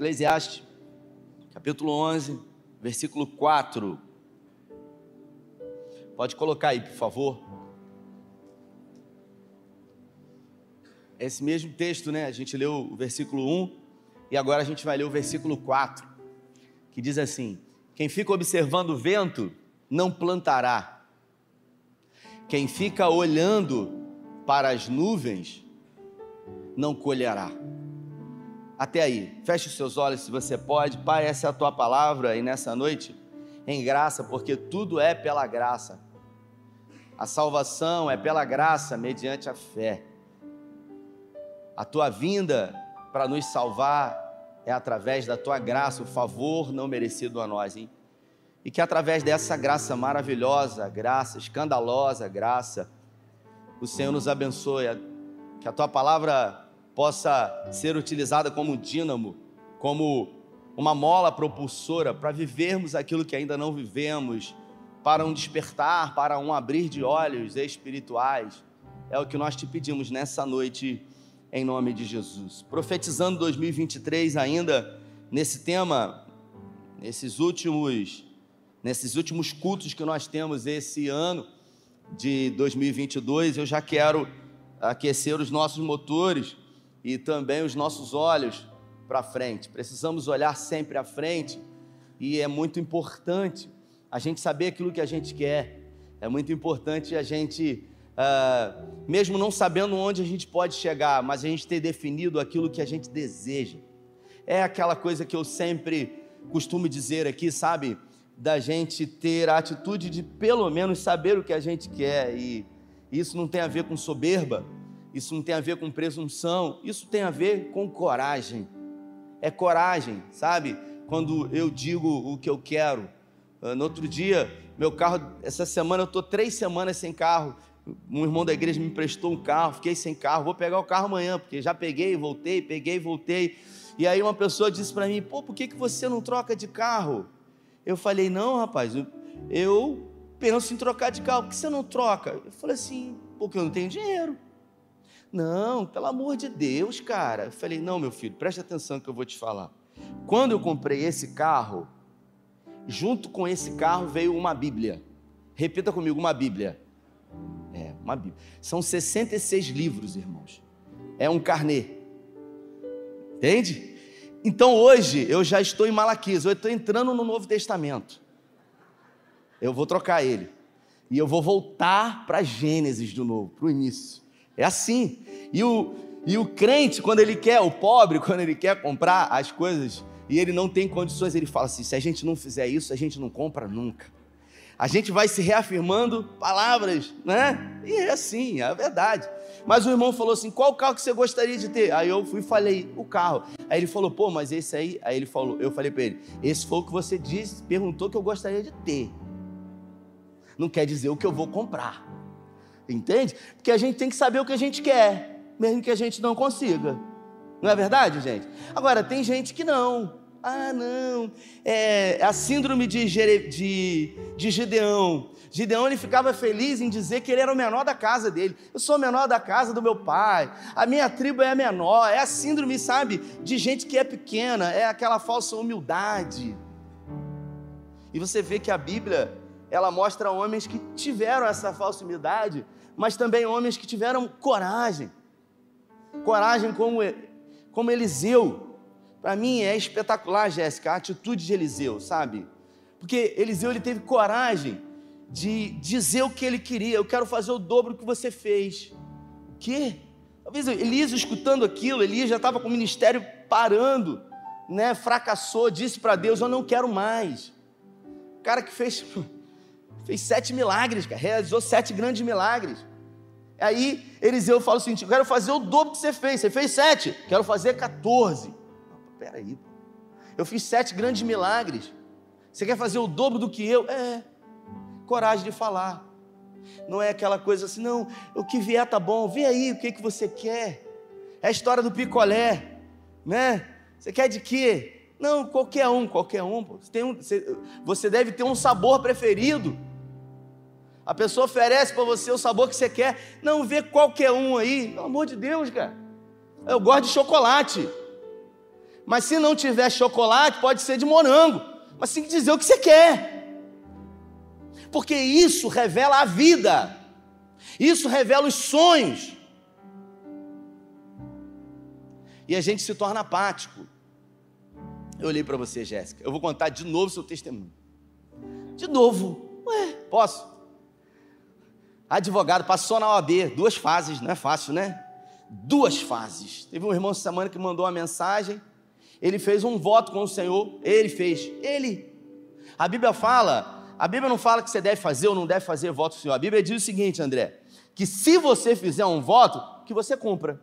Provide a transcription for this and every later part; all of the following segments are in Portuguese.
Eclesiastes, capítulo 11, versículo 4. Pode colocar aí, por favor. Esse mesmo texto, né? A gente leu o versículo 1 e agora a gente vai ler o versículo 4, que diz assim: Quem fica observando o vento não plantará. Quem fica olhando para as nuvens não colherá. Até aí, feche os seus olhos se você pode. Pai, essa é a tua palavra e nessa noite, em graça, porque tudo é pela graça. A salvação é pela graça, mediante a fé. A tua vinda para nos salvar é através da tua graça, o favor não merecido a nós, hein? E que através dessa graça maravilhosa, graça escandalosa, graça, o Senhor nos abençoe, que a tua palavra possa ser utilizada como dínamo, como uma mola propulsora para vivermos aquilo que ainda não vivemos, para um despertar, para um abrir de olhos espirituais. É o que nós te pedimos nessa noite, em nome de Jesus. Profetizando 2023 ainda nesse tema, nesses últimos nesses últimos cultos que nós temos esse ano de 2022, eu já quero aquecer os nossos motores e também os nossos olhos para frente. Precisamos olhar sempre à frente e é muito importante a gente saber aquilo que a gente quer. É muito importante a gente, uh, mesmo não sabendo onde a gente pode chegar, mas a gente ter definido aquilo que a gente deseja. É aquela coisa que eu sempre costumo dizer aqui, sabe? Da gente ter a atitude de pelo menos saber o que a gente quer. E isso não tem a ver com soberba, isso não tem a ver com presunção, isso tem a ver com coragem. É coragem, sabe? Quando eu digo o que eu quero. Ah, no outro dia, meu carro, essa semana eu estou três semanas sem carro. Um irmão da igreja me emprestou um carro, fiquei sem carro, vou pegar o carro amanhã, porque já peguei, voltei, peguei, voltei. E aí uma pessoa disse para mim: pô, por que, que você não troca de carro? Eu falei: não, rapaz, eu penso em trocar de carro, por que você não troca? Eu falei assim: porque eu não tenho dinheiro. Não, pelo amor de Deus, cara. Eu falei: não, meu filho, preste atenção que eu vou te falar. Quando eu comprei esse carro, junto com esse carro veio uma Bíblia. Repita comigo: uma Bíblia. É, uma Bíblia. São 66 livros, irmãos. É um carnê. Entende? Então hoje eu já estou em Malaquias, eu estou entrando no Novo Testamento. Eu vou trocar ele. E eu vou voltar para Gênesis de novo, para o início. É assim. E o, e o crente, quando ele quer, o pobre, quando ele quer comprar as coisas e ele não tem condições, ele fala assim: se a gente não fizer isso, a gente não compra nunca. A gente vai se reafirmando palavras, né? E é assim, é a verdade. Mas o irmão falou assim: qual carro que você gostaria de ter? Aí eu fui e falei: o carro. Aí ele falou: pô, mas esse aí. Aí ele falou: eu falei para ele: esse foi o que você disse, perguntou que eu gostaria de ter. Não quer dizer o que eu vou comprar. Entende? Porque a gente tem que saber o que a gente quer, mesmo que a gente não consiga. Não é verdade, gente? Agora, tem gente que não. Ah, não. É a síndrome de, de, de Gideão. Gideão ele ficava feliz em dizer que ele era o menor da casa dele. Eu sou o menor da casa do meu pai. A minha tribo é a menor. É a síndrome, sabe, de gente que é pequena. É aquela falsa humildade. E você vê que a Bíblia ela mostra homens que tiveram essa falsa humildade, mas também homens que tiveram coragem. Coragem como, como Eliseu. Para mim é espetacular, Jéssica, a atitude de Eliseu, sabe? Porque Eliseu ele teve coragem de dizer o que ele queria. Eu quero fazer o dobro que você fez. O quê? Talvez Elias escutando aquilo, Elias já estava com o ministério parando, né? Fracassou, disse para Deus: Eu não quero mais. O cara que fez, fez sete milagres, cara, realizou sete grandes milagres. Aí Eliseu fala o seguinte: eu quero fazer o dobro que você fez. Você fez sete, quero fazer 14. Peraí, eu fiz sete grandes milagres. Você quer fazer o dobro do que eu? É, coragem de falar. Não é aquela coisa assim, não, o que vier tá bom, vê aí o que, que você quer. É a história do picolé, né? Você quer de quê? Não, qualquer um, qualquer um. Você, um, você deve ter um sabor preferido. A pessoa oferece para você o sabor que você quer. Não vê qualquer um aí. Pelo amor de Deus, cara. Eu gosto de chocolate. Mas se não tiver chocolate, pode ser de morango. Mas tem que dizer o que você quer. Porque isso revela a vida. Isso revela os sonhos. E a gente se torna apático. Eu olhei para você, Jéssica. Eu vou contar de novo seu testemunho. De novo. Ué, posso? Advogado, passou na OAB, duas fases, não é fácil, né? Duas fases. Teve um irmão essa semana que mandou uma mensagem. Ele fez um voto com o Senhor. Ele fez. Ele. A Bíblia fala, a Bíblia não fala que você deve fazer ou não deve fazer voto com o Senhor. A Bíblia diz o seguinte, André: que se você fizer um voto, que você cumpra.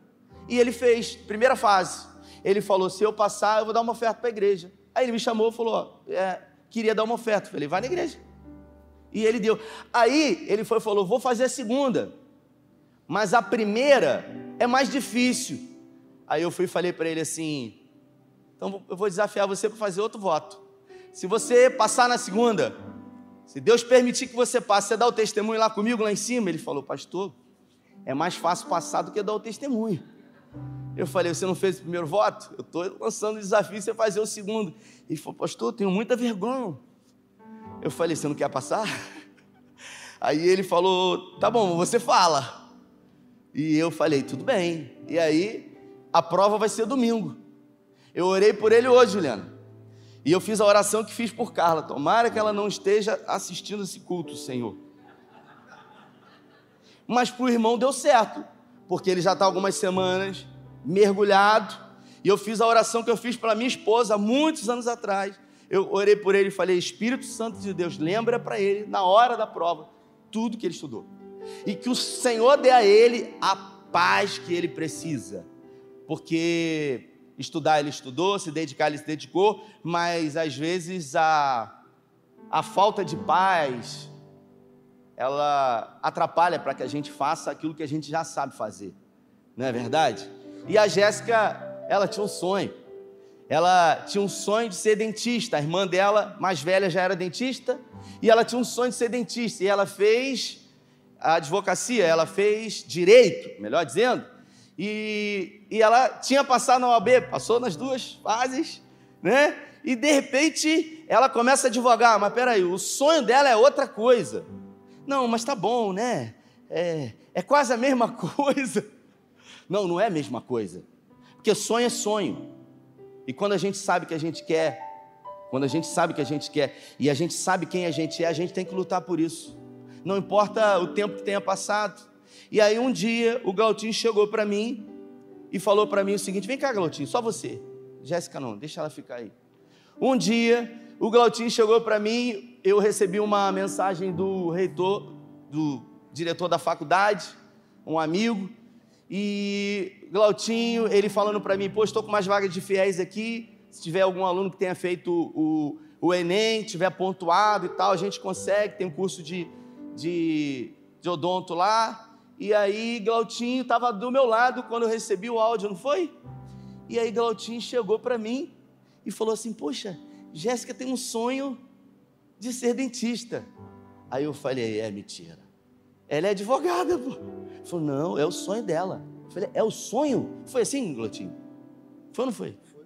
E ele fez, primeira fase. Ele falou: se eu passar, eu vou dar uma oferta para a igreja. Aí ele me chamou e falou: é, queria dar uma oferta. Eu falei: vai na igreja. E ele deu. Aí ele foi falou: vou fazer a segunda. Mas a primeira é mais difícil. Aí eu fui e falei para ele assim: então eu vou desafiar você para fazer outro voto. Se você passar na segunda, se Deus permitir que você passe, você dá o testemunho lá comigo, lá em cima. Ele falou: Pastor, é mais fácil passar do que dar o testemunho. Eu falei: Você não fez o primeiro voto? Eu estou lançando o desafio você fazer o segundo. Ele falou: Pastor, eu tenho muita vergonha. Eu falei: Você não quer passar? Aí ele falou: Tá bom, você fala. E eu falei: Tudo bem. E aí, a prova vai ser domingo. Eu orei por ele hoje, Juliana. E eu fiz a oração que fiz por Carla. Tomara que ela não esteja assistindo esse culto, Senhor. Mas para o irmão deu certo, porque ele já está algumas semanas mergulhado. E eu fiz a oração que eu fiz para minha esposa muitos anos atrás. Eu orei por ele e falei: Espírito Santo de Deus, lembra para ele, na hora da prova, tudo que ele estudou. E que o Senhor dê a ele a paz que ele precisa. Porque estudar ele estudou, se dedicar ele se dedicou, mas às vezes a, a falta de paz ela atrapalha para que a gente faça aquilo que a gente já sabe fazer, não é verdade? E a Jéssica, ela tinha um sonho, ela tinha um sonho de ser dentista, a irmã dela, mais velha, já era dentista, e ela tinha um sonho de ser dentista, e ela fez a advocacia, ela fez direito, melhor dizendo, e, e ela tinha passado na OAB, passou nas duas fases, né? E de repente ela começa a advogar, mas peraí, o sonho dela é outra coisa. Não, mas tá bom, né? É, é quase a mesma coisa. Não, não é a mesma coisa. Porque sonho é sonho. E quando a gente sabe que a gente quer, quando a gente sabe que a gente quer e a gente sabe quem a gente é, a gente tem que lutar por isso. Não importa o tempo que tenha passado. E aí um dia o Glautinho chegou para mim e falou para mim o seguinte: vem cá, Glautinho, só você. Jéssica não, deixa ela ficar aí. Um dia o Glautinho chegou para mim, eu recebi uma mensagem do reitor, do diretor da faculdade, um amigo, e Glautinho, ele falando para mim, pô, estou com umas vagas de fiéis aqui, se tiver algum aluno que tenha feito o, o Enem, tiver pontuado e tal, a gente consegue, tem um curso de, de, de odonto lá, e aí Glautinho estava do meu lado quando eu recebi o áudio, não foi? E aí Glautinho chegou para mim e falou assim: Poxa, Jéssica tem um sonho de ser dentista. Aí eu falei: É mentira. Ela é advogada, pô. Ele falou: Não, é o sonho dela. Eu falei: É o sonho? Foi assim, Glautinho? Foi ou não foi? Foi.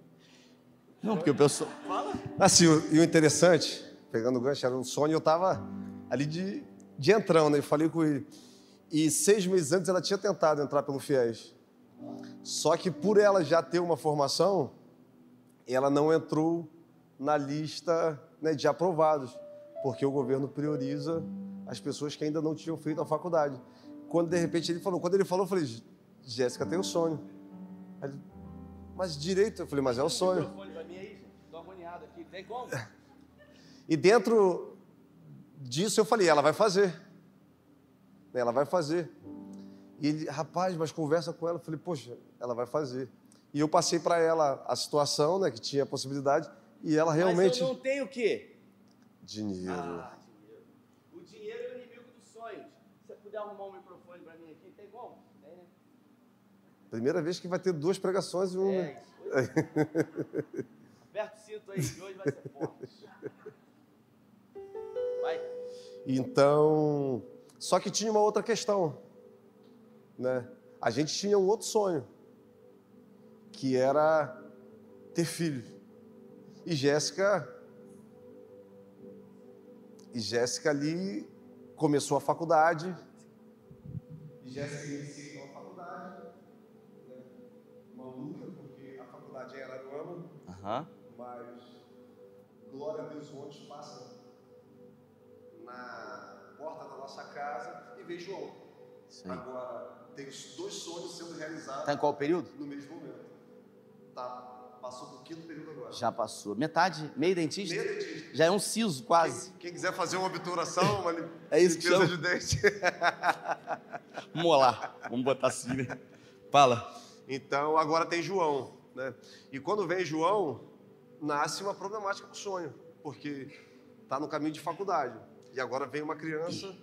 Não, porque o pessoal. Fala. Assim, e o interessante, pegando o gancho, era um sonho, eu estava ali de, de entrão, né? Eu falei com ele. E seis meses antes ela tinha tentado entrar pelo FIES. Só que por ela já ter uma formação, ela não entrou na lista né, de aprovados, porque o governo prioriza as pessoas que ainda não tinham feito a faculdade. Quando de repente ele falou, quando ele falou, eu falei, Jéssica tem um sonho. Ele, mas direito, eu falei, mas é o sonho. E dentro disso eu falei, ela vai fazer. Ela vai fazer. E ele, rapaz, mas conversa com ela. Eu falei, poxa, ela vai fazer. E eu passei para ela a situação, né, que tinha a possibilidade, e ela realmente. Mas eu não tenho o quê? Dinheiro. Ah, dinheiro. O dinheiro é o inimigo dos sonhos. Se você puder arrumar um microfone para mim aqui, tem como? É. Primeira vez que vai ter duas pregações e uma. É, Aperta o cinto aí, que hoje vai ser forte. Vai. Então, só que tinha uma outra questão, né? A gente tinha um outro sonho, que era ter filho. E Jéssica. E Jéssica ali começou a faculdade. E Jéssica Aham. Mas, glória a Deus, o ônibus passa na porta da nossa casa e vem João. Aí. Agora, tem os dois sonhos sendo realizados Tá em qual período? no mesmo momento. Tá, passou pro quinto período agora. Já passou. Metade, meio dentista? Meio dentista. Já é um siso quase. Quem, quem quiser fazer uma obturação, uma É isso limpeza de dente. Vamos lá. Vamos botar assim, né? Fala. Então, agora tem João, né? E quando vem João, nasce uma problemática com o sonho, porque tá no caminho de faculdade. E agora vem uma criança,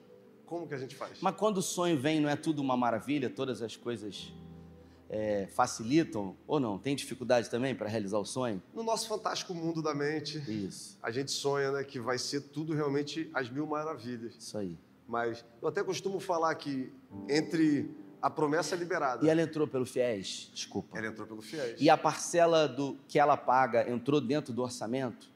como que a gente faz? Mas quando o sonho vem, não é tudo uma maravilha? Todas as coisas é, facilitam? Ou não? Tem dificuldade também para realizar o sonho? No nosso fantástico mundo da mente, Isso. a gente sonha, né, que vai ser tudo realmente as mil maravilhas. Isso aí. Mas eu até costumo falar que entre a promessa liberada, E ela entrou pelo fiéis? Desculpa. ela entrou pelo fiéis. E a parcela do que ela paga entrou dentro do orçamento?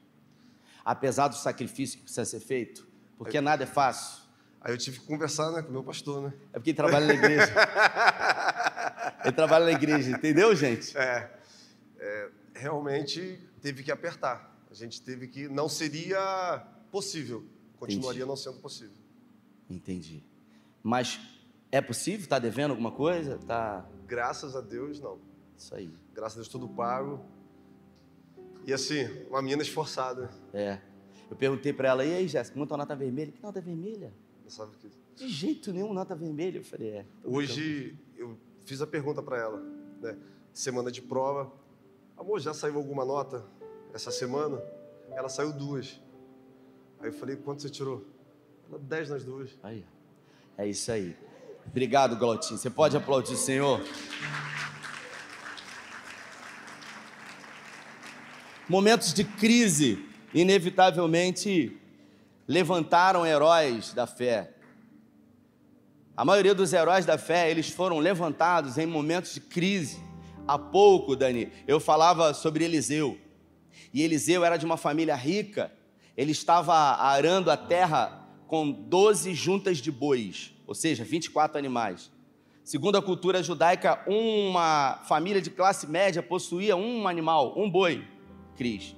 Apesar do sacrifício que precisa ser feito? Porque nada é fácil. Aí eu tive que conversar, né, com o meu pastor, né? É porque ele trabalha na igreja. ele trabalha na igreja, entendeu, gente? É, é, realmente teve que apertar. A gente teve que. Não seria possível. Continuaria não sendo possível. Entendi. Mas é possível? Tá devendo alguma coisa? Tá. Graças a Deus, não. Isso aí. Graças a Deus, tudo pago. E assim, uma menina esforçada. É. Eu perguntei pra ela, e aí, Jéssica, muita nota vermelha? Que nota vermelha? Não sabe o que. De jeito nenhum, nota vermelha. Eu falei, é. Hoje eu fiz a pergunta para ela, né? Semana de prova. Amor, já saiu alguma nota essa semana? Ela saiu duas. Aí eu falei, quanto você tirou? Ela, dez nas duas. Aí. É isso aí. Obrigado, Glautinho. Você pode aplaudir Senhor? Momentos de crise, inevitavelmente, levantaram heróis da fé. A maioria dos heróis da fé, eles foram levantados em momentos de crise. Há pouco, Dani, eu falava sobre Eliseu. E Eliseu era de uma família rica. Ele estava arando a terra com 12 juntas de bois, ou seja, 24 animais. Segundo a cultura judaica, uma família de classe média possuía um animal, um boi, Cris.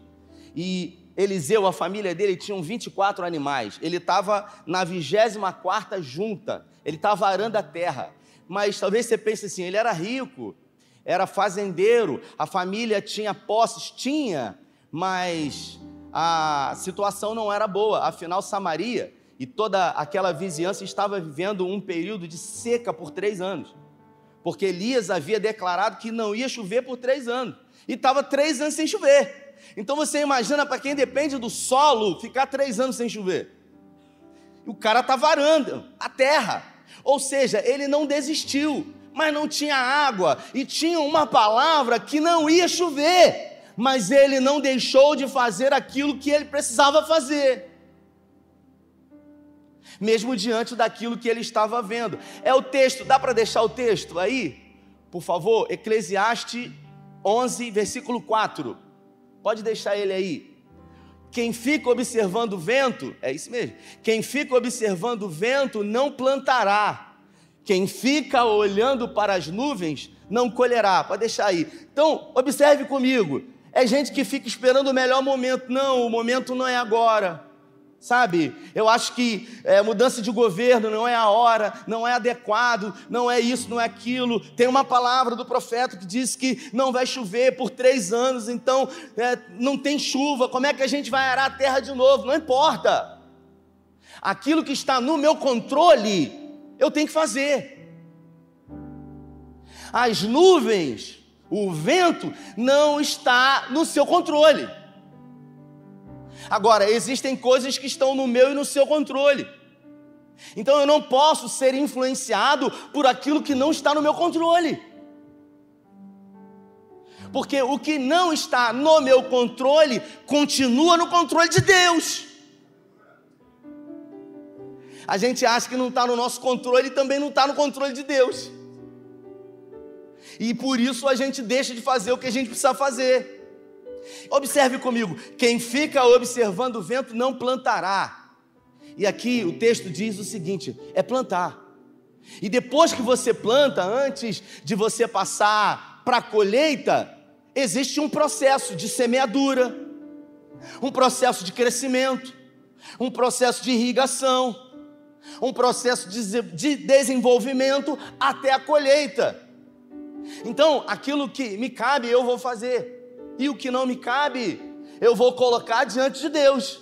E Eliseu, a família dele, tinham 24 animais. Ele estava na 24 junta. Ele estava arando a terra. Mas talvez você pense assim, ele era rico, era fazendeiro, a família tinha posses, tinha, mas a situação não era boa. Afinal, Samaria e toda aquela vizinhança estava vivendo um período de seca por três anos. Porque Elias havia declarado que não ia chover por três anos. E estava três anos sem chover. Então você imagina para quem depende do solo ficar três anos sem chover. O cara estava arando a terra. Ou seja, ele não desistiu, mas não tinha água. E tinha uma palavra que não ia chover. Mas ele não deixou de fazer aquilo que ele precisava fazer mesmo diante daquilo que ele estava vendo. É o texto, dá para deixar o texto aí? Por favor, Eclesiastes 11, versículo 4. Pode deixar ele aí. Quem fica observando o vento, é isso mesmo. Quem fica observando o vento não plantará. Quem fica olhando para as nuvens não colherá. Pode deixar aí. Então, observe comigo. É gente que fica esperando o melhor momento. Não, o momento não é agora sabe? Eu acho que é, mudança de governo não é a hora, não é adequado, não é isso, não é aquilo. Tem uma palavra do profeta que diz que não vai chover por três anos, então é, não tem chuva. Como é que a gente vai arar a terra de novo? Não importa. Aquilo que está no meu controle, eu tenho que fazer. As nuvens, o vento, não está no seu controle. Agora, existem coisas que estão no meu e no seu controle. Então eu não posso ser influenciado por aquilo que não está no meu controle. Porque o que não está no meu controle continua no controle de Deus. A gente acha que não está no nosso controle e também não está no controle de Deus. E por isso a gente deixa de fazer o que a gente precisa fazer. Observe comigo: quem fica observando o vento não plantará. E aqui o texto diz o seguinte: é plantar. E depois que você planta, antes de você passar para a colheita, existe um processo de semeadura, um processo de crescimento, um processo de irrigação, um processo de desenvolvimento até a colheita. Então, aquilo que me cabe, eu vou fazer, e o que não me cabe, eu vou colocar diante de Deus,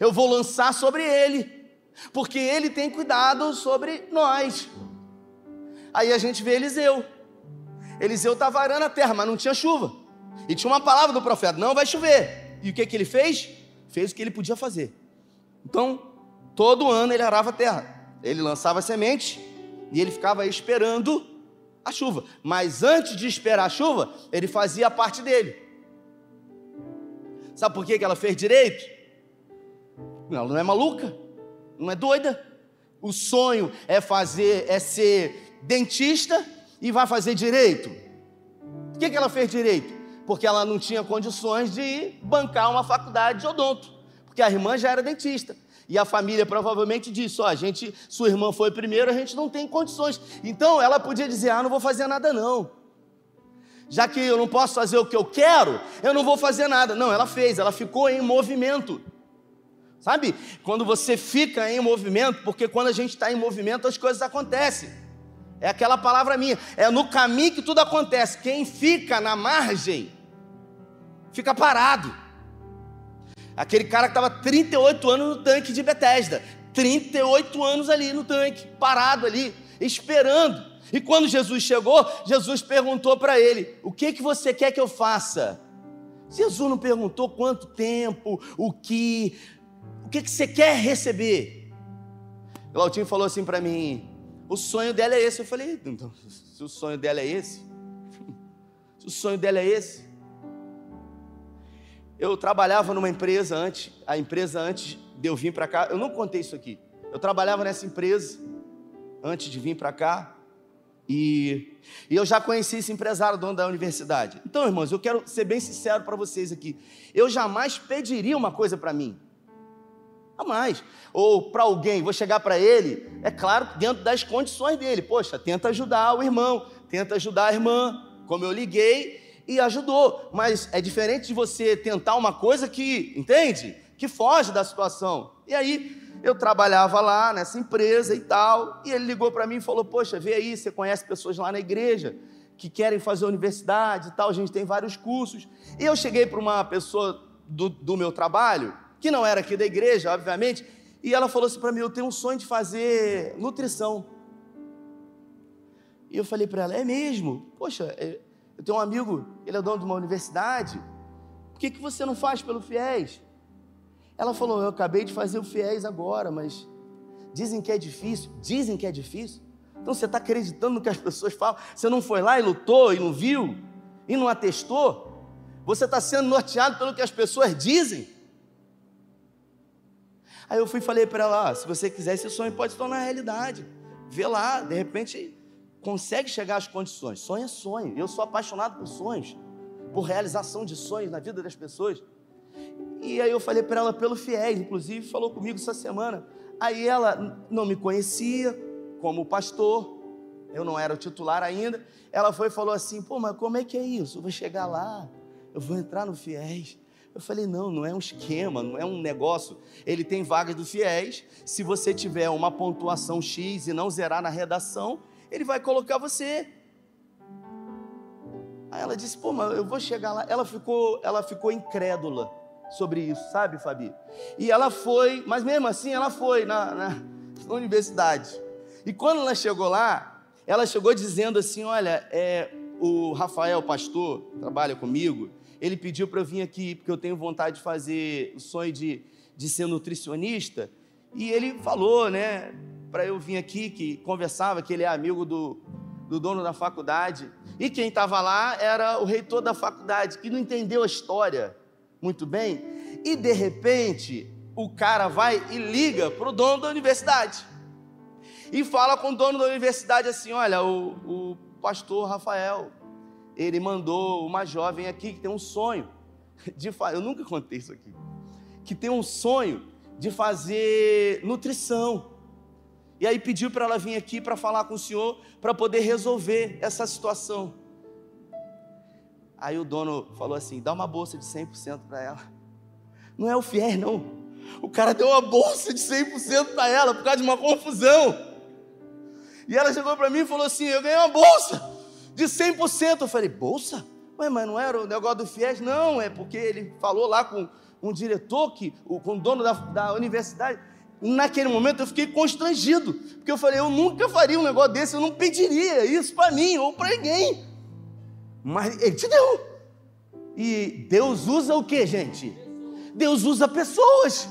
eu vou lançar sobre Ele, porque Ele tem cuidado sobre nós. Aí a gente vê Eliseu. Eliseu estava arando a terra, mas não tinha chuva. E tinha uma palavra do profeta: não vai chover. E o que, que ele fez? Fez o que ele podia fazer. Então, todo ano ele arava a terra. Ele lançava semente e ele ficava esperando a chuva. Mas antes de esperar a chuva, ele fazia a parte dele. Sabe por que, ela fez direito? Ela não é maluca, não é doida. O sonho é fazer, é ser dentista e vai fazer direito. Por que ela fez direito? Porque ela não tinha condições de bancar uma faculdade de odonto, porque a irmã já era dentista. E a família provavelmente disse: Ó, a gente, sua irmã foi primeiro, a gente não tem condições. Então ela podia dizer: Ah, não vou fazer nada não. Já que eu não posso fazer o que eu quero, eu não vou fazer nada. Não, ela fez, ela ficou em movimento. Sabe? Quando você fica em movimento, porque quando a gente está em movimento as coisas acontecem. É aquela palavra minha. É no caminho que tudo acontece. Quem fica na margem, fica parado. Aquele cara que estava 38 anos no tanque de Bethesda. 38 anos ali no tanque, parado ali, esperando. E quando Jesus chegou, Jesus perguntou para ele: O que, que você quer que eu faça? Jesus não perguntou quanto tempo, o que, o que, que você quer receber. Glautinho falou assim para mim: o sonho dela é esse. Eu falei, então, se o sonho dela é esse, se o sonho dela é esse. Eu trabalhava numa empresa antes, a empresa antes de eu vir para cá, eu não contei isso aqui. Eu trabalhava nessa empresa antes de vir para cá. E, e, eu já conheci esse empresário, dono da universidade. Então, irmãos, eu quero ser bem sincero para vocês aqui. Eu jamais pediria uma coisa para mim. Jamais. Ou para alguém, vou chegar para ele, é claro, dentro das condições dele. Poxa, tenta ajudar o irmão, tenta ajudar a irmã, como eu liguei e ajudou. Mas é diferente de você tentar uma coisa que, entende? Que foge da situação. E aí, eu trabalhava lá nessa empresa e tal, e ele ligou para mim e falou: Poxa, vê aí, você conhece pessoas lá na igreja que querem fazer universidade e tal, a gente tem vários cursos. E eu cheguei para uma pessoa do, do meu trabalho que não era aqui da igreja, obviamente, e ela falou assim para mim: Eu tenho um sonho de fazer nutrição. E eu falei para ela: É mesmo? Poxa, é, eu tenho um amigo, ele é dono de uma universidade, por que, que você não faz pelo FIES? Ela falou: Eu acabei de fazer o FIES agora, mas dizem que é difícil. Dizem que é difícil. Então você está acreditando no que as pessoas falam? Você não foi lá e lutou e não viu? E não atestou? Você está sendo norteado pelo que as pessoas dizem? Aí eu fui e falei para ela: ah, se você quiser, esse sonho pode se tornar realidade. Vê lá, de repente consegue chegar às condições. Sonho é sonho. Eu sou apaixonado por sonhos, por realização de sonhos na vida das pessoas. E aí eu falei para ela pelo fiéis, inclusive falou comigo essa semana. Aí ela não me conhecia como pastor, eu não era o titular ainda. Ela foi e falou assim: pô, mas como é que é isso? Eu vou chegar lá, eu vou entrar no fiéis eu falei: não, não é um esquema, não é um negócio. Ele tem vagas do fiéis. Se você tiver uma pontuação X e não zerar na redação, ele vai colocar você. Aí ela disse: pô, mas eu vou chegar lá. Ela ficou, ela ficou incrédula sobre isso, sabe, Fabi? E ela foi, mas mesmo assim ela foi na, na, universidade. E quando ela chegou lá, ela chegou dizendo assim: olha, é, o Rafael, pastor, trabalha comigo ele pediu para eu vir aqui, porque eu tenho vontade de fazer o sonho de, de ser nutricionista. E ele falou, né, para eu vir aqui, que conversava, que ele é amigo do, do dono da faculdade. E quem estava lá era o reitor da faculdade, que não entendeu a história muito bem. E de repente, o cara vai e liga para o dono da universidade. E fala com o dono da universidade assim: olha, o, o pastor Rafael ele mandou uma jovem aqui que tem um sonho de. Eu nunca contei isso aqui. Que tem um sonho de fazer nutrição. E aí pediu para ela vir aqui para falar com o senhor para poder resolver essa situação. Aí o dono falou assim: dá uma bolsa de 100% para ela. Não é o fiel, não. O cara deu uma bolsa de 100% para ela por causa de uma confusão. E ela chegou para mim e falou assim: eu ganhei uma bolsa de 100%. Eu falei: bolsa? Ué, mas não era o negócio do FIES? Não, é porque ele falou lá com um diretor, que, com o dono da, da universidade. Naquele momento eu fiquei constrangido, porque eu falei: eu nunca faria um negócio desse, eu não pediria isso para mim ou para ninguém. Mas ele te deu. E Deus usa o que, gente? Deus usa pessoas.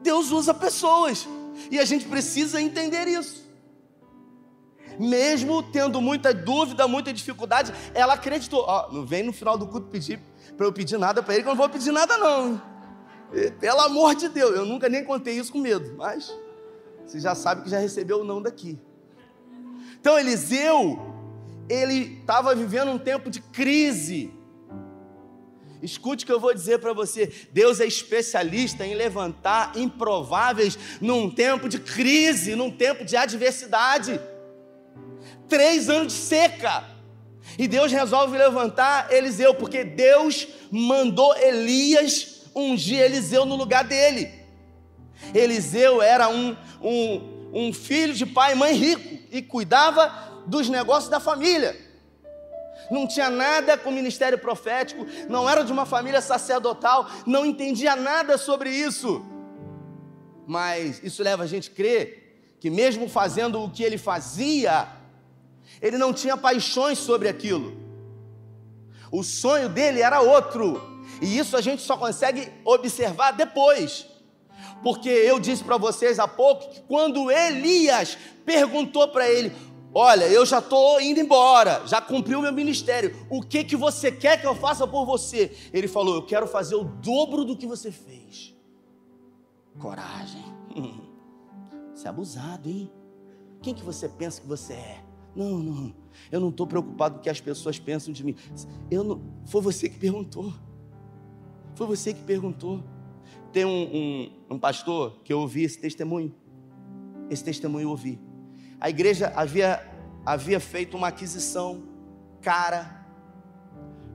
Deus usa pessoas. E a gente precisa entender isso. Mesmo tendo muita dúvida, muita dificuldade, ela acreditou. Ó, não vem no final do culto pedir para eu pedir nada para ele, que eu não vou pedir nada, não. Pelo amor de Deus, eu nunca nem contei isso com medo, mas você já sabe que já recebeu o não daqui. Então, Eliseu, ele estava vivendo um tempo de crise. Escute o que eu vou dizer para você: Deus é especialista em levantar improváveis num tempo de crise, num tempo de adversidade. Três anos de seca. E Deus resolve levantar Eliseu, porque Deus mandou Elias ungir Eliseu no lugar dele. Eliseu era um, um, um filho de pai e mãe rico e cuidava dos negócios da família. Não tinha nada com ministério profético, não era de uma família sacerdotal, não entendia nada sobre isso. Mas isso leva a gente a crer que, mesmo fazendo o que ele fazia, ele não tinha paixões sobre aquilo. O sonho dele era outro, e isso a gente só consegue observar depois. Porque eu disse para vocês há pouco que quando Elias perguntou para ele: Olha, eu já estou indo embora, já cumpri o meu ministério. O que que você quer que eu faça por você? Ele falou: Eu quero fazer o dobro do que você fez. Coragem. Você é abusado, hein? Quem que você pensa que você é? Não, não. Eu não estou preocupado com o que as pessoas pensam de mim. Eu não. Foi você que perguntou. Foi você que perguntou. Tem um, um, um pastor que eu ouvi esse testemunho. Esse testemunho eu ouvi a igreja havia, havia feito uma aquisição cara,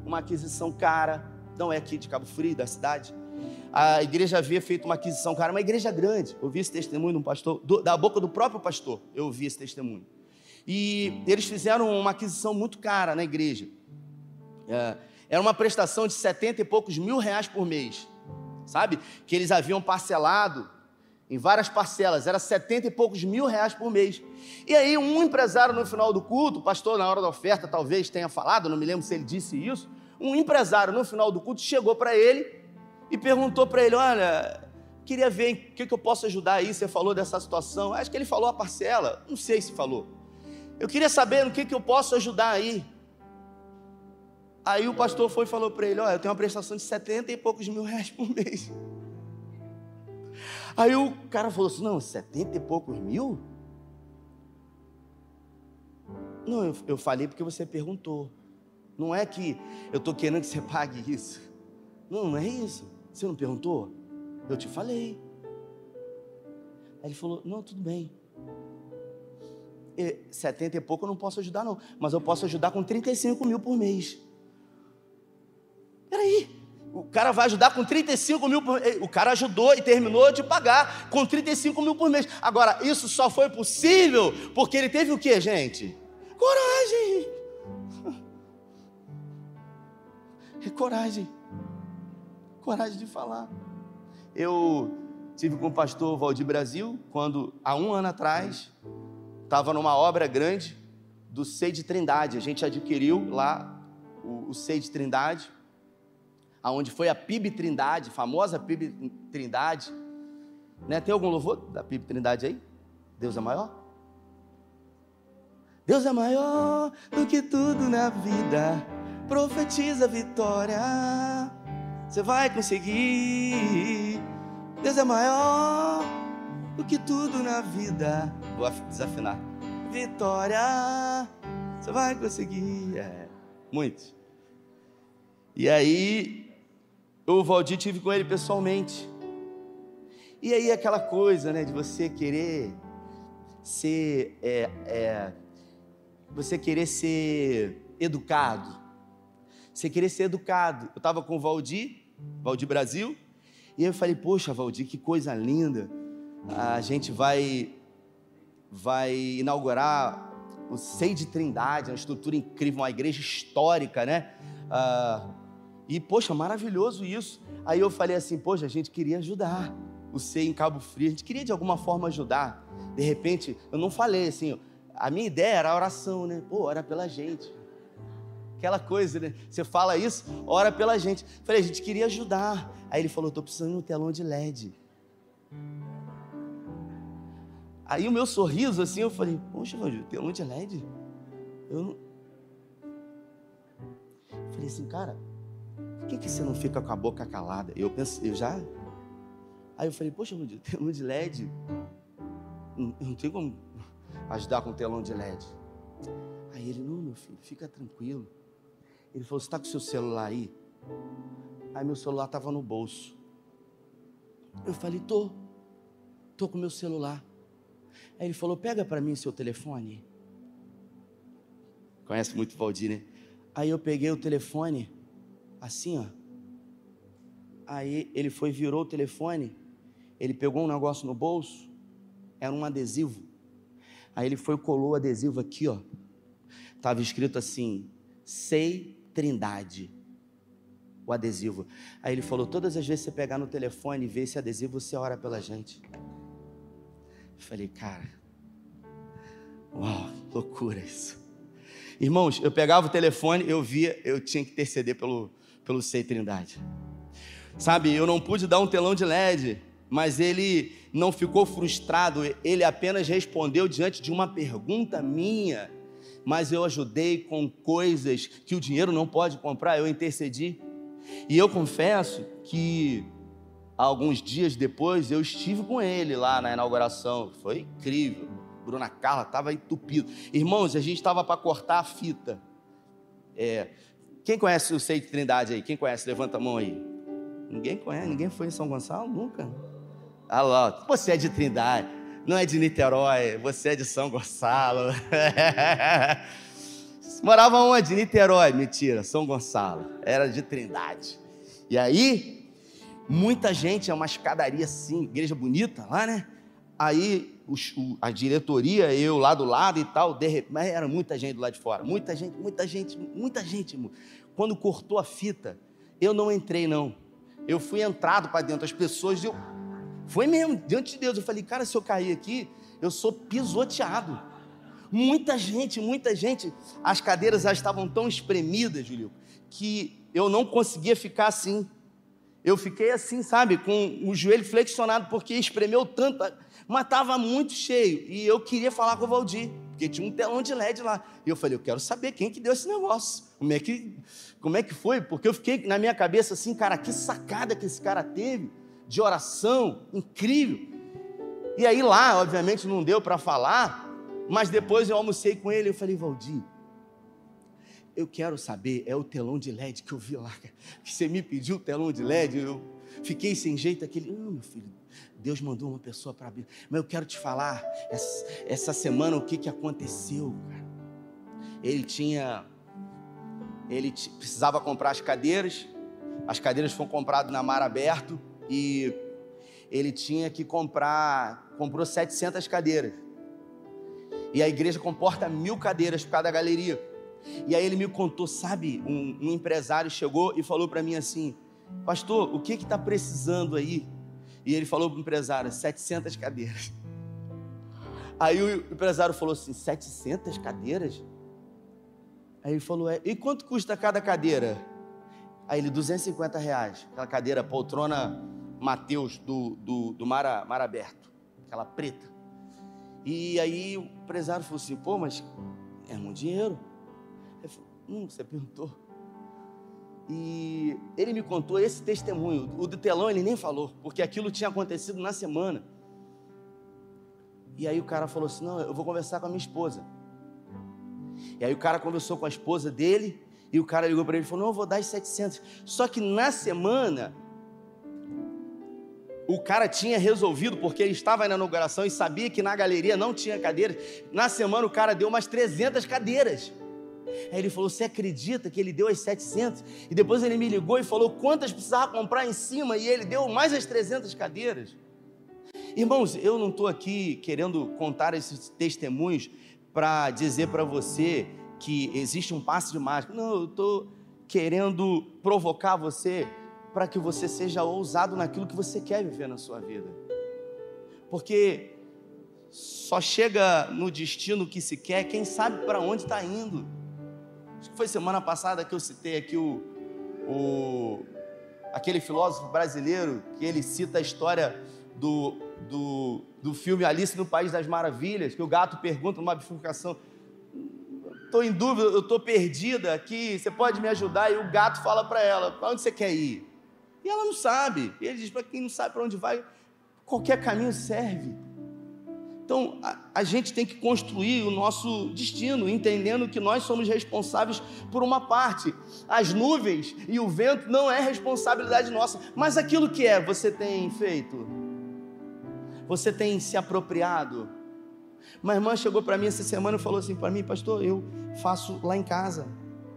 uma aquisição cara, não é aqui de Cabo Frio, da cidade. A igreja havia feito uma aquisição cara, uma igreja grande. Eu vi esse testemunho de um pastor, do, da boca do próprio pastor, eu vi esse testemunho. E eles fizeram uma aquisição muito cara na igreja. É, era uma prestação de setenta e poucos mil reais por mês, sabe? Que eles haviam parcelado em várias parcelas, era setenta e poucos mil reais por mês. E aí, um empresário no final do culto, o pastor, na hora da oferta, talvez tenha falado, não me lembro se ele disse isso. Um empresário no final do culto chegou para ele e perguntou para ele: Olha, queria ver em que, que eu posso ajudar aí. Você falou dessa situação. Acho que ele falou a parcela, não sei se falou. Eu queria saber no que, que eu posso ajudar aí. Aí o pastor foi e falou para ele: Olha, eu tenho uma prestação de setenta e poucos mil reais por mês. Aí o cara falou assim: não, setenta e poucos mil? Não, eu, eu falei porque você perguntou. Não é que eu estou querendo que você pague isso. Não, não é isso. Você não perguntou? Eu te falei. Aí ele falou: não, tudo bem. E, 70 e pouco eu não posso ajudar, não. Mas eu posso ajudar com 35 mil por mês. Peraí. O cara vai ajudar com 35 mil por mês. O cara ajudou e terminou de pagar com 35 mil por mês. Agora, isso só foi possível porque ele teve o que, gente? Coragem. É coragem. Coragem de falar. Eu tive com o pastor Valdir Brasil, quando há um ano atrás, estava numa obra grande do Sei de Trindade. A gente adquiriu lá o, o Sei de Trindade aonde foi a PIB Trindade, famosa PIB Trindade. Né? Tem algum louvor da PIB Trindade aí? Deus é maior? Deus é maior do que tudo na vida. Profetiza vitória. Você vai conseguir. Deus é maior do que tudo na vida. Vou desafinar. Vitória. Você vai conseguir. É, muitos. E aí, o Valdir tive com ele pessoalmente. E aí aquela coisa, né, de você querer ser, é, é, você querer ser educado, você querer ser educado. Eu estava com o Valdir, Valdir Brasil, e eu falei, poxa, Valdir, que coisa linda. A gente vai, vai inaugurar o Sei de Trindade, uma estrutura incrível, uma igreja histórica, né? Ah, e, poxa, maravilhoso isso. Aí eu falei assim, poxa, a gente queria ajudar o Sei em Cabo Frio, a gente queria de alguma forma ajudar. De repente, eu não falei assim, a minha ideia era a oração, né? Pô, ora pela gente. Aquela coisa, né? Você fala isso, ora pela gente. Falei, a gente queria ajudar. Aí ele falou, tô precisando de um telão de LED. Aí o meu sorriso, assim, eu falei, poxa, Valdir, telão de LED? Eu não... Falei assim, cara, por que, que você não fica com a boca calada? Eu pensei, eu já... Aí eu falei, poxa, Valdir, telão de LED? Eu não tenho como ajudar com telão de LED. Aí ele, não, meu filho, fica tranquilo. Ele falou, você está com o seu celular aí? Aí meu celular estava no bolso. Eu falei, tô. Tô com meu celular. Aí ele falou, pega para mim seu telefone. Conhece muito o Valdir, né? Aí eu peguei o telefone, assim, ó. Aí ele foi, virou o telefone, ele pegou um negócio no bolso, era um adesivo. Aí ele foi colou o adesivo aqui, ó. Tava escrito assim: Sei Trindade. O adesivo. Aí ele falou: Todas as vezes você pegar no telefone e ver esse adesivo, você ora pela gente. Eu falei, cara, uau, loucura isso. Irmãos, eu pegava o telefone, eu via, eu tinha que interceder pelo, pelo Sei Trindade. Sabe, eu não pude dar um telão de LED, mas ele não ficou frustrado, ele apenas respondeu diante de uma pergunta minha. Mas eu ajudei com coisas que o dinheiro não pode comprar, eu intercedi. E eu confesso que alguns dias depois eu estive com ele lá na inauguração, foi incrível. Bruna Carla estava entupido. Irmãos, a gente estava para cortar a fita. É, quem conhece o Sei de Trindade aí? Quem conhece? Levanta a mão aí. Ninguém conhece? Ninguém foi em São Gonçalo? Nunca. Ah lá, você é de Trindade, não é de Niterói, você é de São Gonçalo. Morava onde? Niterói, mentira, São Gonçalo. Era de Trindade. E aí, muita gente, é uma escadaria assim, igreja bonita lá, né? Aí os, a diretoria, eu lá do lado e tal, de, mas era muita gente do lado de fora, muita gente, muita gente, muita gente. Quando cortou a fita, eu não entrei não. Eu fui entrado para dentro, as pessoas, eu foi mesmo, diante de Deus. Eu falei, cara, se eu cair aqui, eu sou pisoteado. Muita gente, muita gente. As cadeiras já estavam tão espremidas, Julio, que eu não conseguia ficar assim. Eu fiquei assim, sabe, com o joelho flexionado, porque espremeu tanto, mas estava muito cheio. E eu queria falar com o Valdir, porque tinha um telão de LED lá. E eu falei, eu quero saber quem que deu esse negócio. Como é que, como é que foi? Porque eu fiquei na minha cabeça assim, cara, que sacada que esse cara teve de oração, incrível. E aí lá, obviamente, não deu para falar, mas depois eu almocei com ele. Eu falei, Valdir, eu quero saber, é o telão de LED que eu vi lá, que você me pediu o telão de LED, eu fiquei sem jeito aquele, meu filho, Deus mandou uma pessoa para abrir, mas eu quero te falar, essa, semana o que, que aconteceu, cara? Ele tinha, ele precisava comprar as cadeiras, as cadeiras foram compradas na mar aberto, e ele tinha que comprar, comprou 700 cadeiras. E a igreja comporta mil cadeiras por cada galeria. E aí ele me contou, sabe, um, um empresário chegou e falou para mim assim, pastor, o que está precisando aí? E ele falou para o empresário, 700 cadeiras. Aí o empresário falou assim, 700 cadeiras? Aí ele falou, é, e quanto custa cada cadeira? Aí ele, 250 reais. Aquela cadeira, poltrona Mateus do, do, do mar, mar Aberto. Aquela preta. E aí o empresário falou assim, pô, mas é muito dinheiro. Ele falou, hum, você perguntou. E ele me contou esse testemunho. O do telão ele nem falou, porque aquilo tinha acontecido na semana. E aí o cara falou assim: Não, eu vou conversar com a minha esposa. E aí o cara conversou com a esposa dele e o cara ligou para ele e falou: Não, eu vou dar os 700. Só que na semana, o cara tinha resolvido, porque ele estava na inauguração e sabia que na galeria não tinha cadeiras. Na semana o cara deu umas 300 cadeiras. Aí ele falou: Você acredita que ele deu as 700? E depois ele me ligou e falou quantas precisava comprar em cima e ele deu mais as 300 cadeiras. Irmãos, eu não estou aqui querendo contar esses testemunhos para dizer para você que existe um passe de mágica. Não, eu estou querendo provocar você para que você seja ousado naquilo que você quer viver na sua vida. Porque só chega no destino que se quer quem sabe para onde está indo. Acho que foi semana passada que eu citei aqui o, o aquele filósofo brasileiro que ele cita a história do, do, do filme Alice no País das Maravilhas, que o gato pergunta numa bifurcação: estou em dúvida, eu estou perdida aqui, você pode me ajudar? E o gato fala para ela: para onde você quer ir? E ela não sabe. E ele diz: para quem não sabe para onde vai, qualquer caminho serve. Então, a, a, gente tem que construir o nosso destino, entendendo que nós somos responsáveis por uma parte. As nuvens e o vento não é responsabilidade nossa, mas aquilo que é, você tem feito. Você tem se apropriado. Uma irmã chegou para mim essa semana e falou assim para mim, pastor, eu faço lá em casa,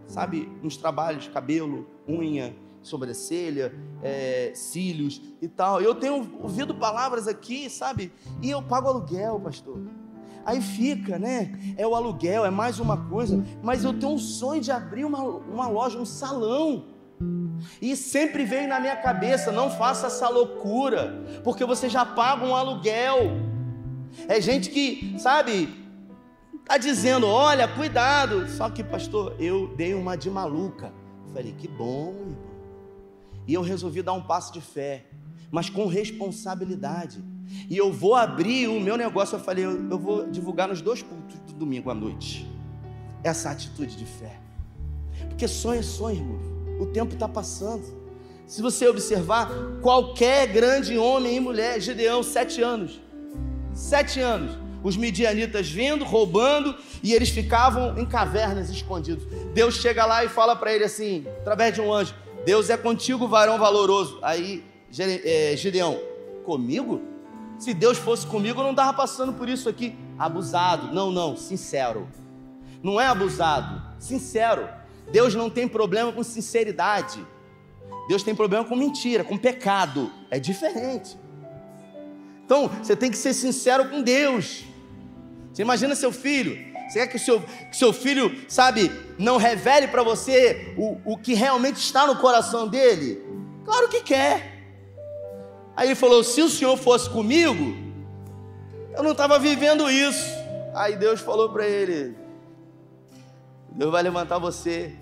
sabe, uns trabalhos, cabelo, unha, sobrancelha, é, cílios e tal. Eu tenho ouvido palavras aqui, sabe? E eu pago aluguel, pastor. Aí fica, né? É o aluguel, é mais uma coisa. Mas eu tenho um sonho de abrir uma, uma loja, um salão. E sempre veio na minha cabeça: não faça essa loucura, porque você já paga um aluguel. É gente que, sabe, tá dizendo: olha, cuidado. Só que, pastor, eu dei uma de maluca. Falei: que bom, irmão. E eu resolvi dar um passo de fé, mas com responsabilidade. E eu vou abrir o meu negócio. Eu falei, eu, vou divulgar nos dois cultos do domingo à noite. Essa atitude de fé. Porque sonho é sonho, irmão. O tempo está passando. Se você observar, qualquer grande homem e mulher, Gideão, sete anos. Sete anos. Os midianitas vindo, roubando, e eles ficavam em cavernas escondidos. Deus chega lá e fala para ele assim, através de um anjo: Deus é contigo, varão valoroso. Aí, é, Gideão, comigo? Se Deus fosse comigo, eu não estava passando por isso aqui. Abusado. Não, não, sincero. Não é abusado, sincero. Deus não tem problema com sinceridade. Deus tem problema com mentira, com pecado. É diferente. Então, você tem que ser sincero com Deus. Você imagina seu filho, você quer que o seu, que seu filho, sabe, não revele para você o, o que realmente está no coração dele? Claro que quer. Aí ele falou: se o senhor fosse comigo, eu não estava vivendo isso. Aí Deus falou para ele: Deus vai levantar você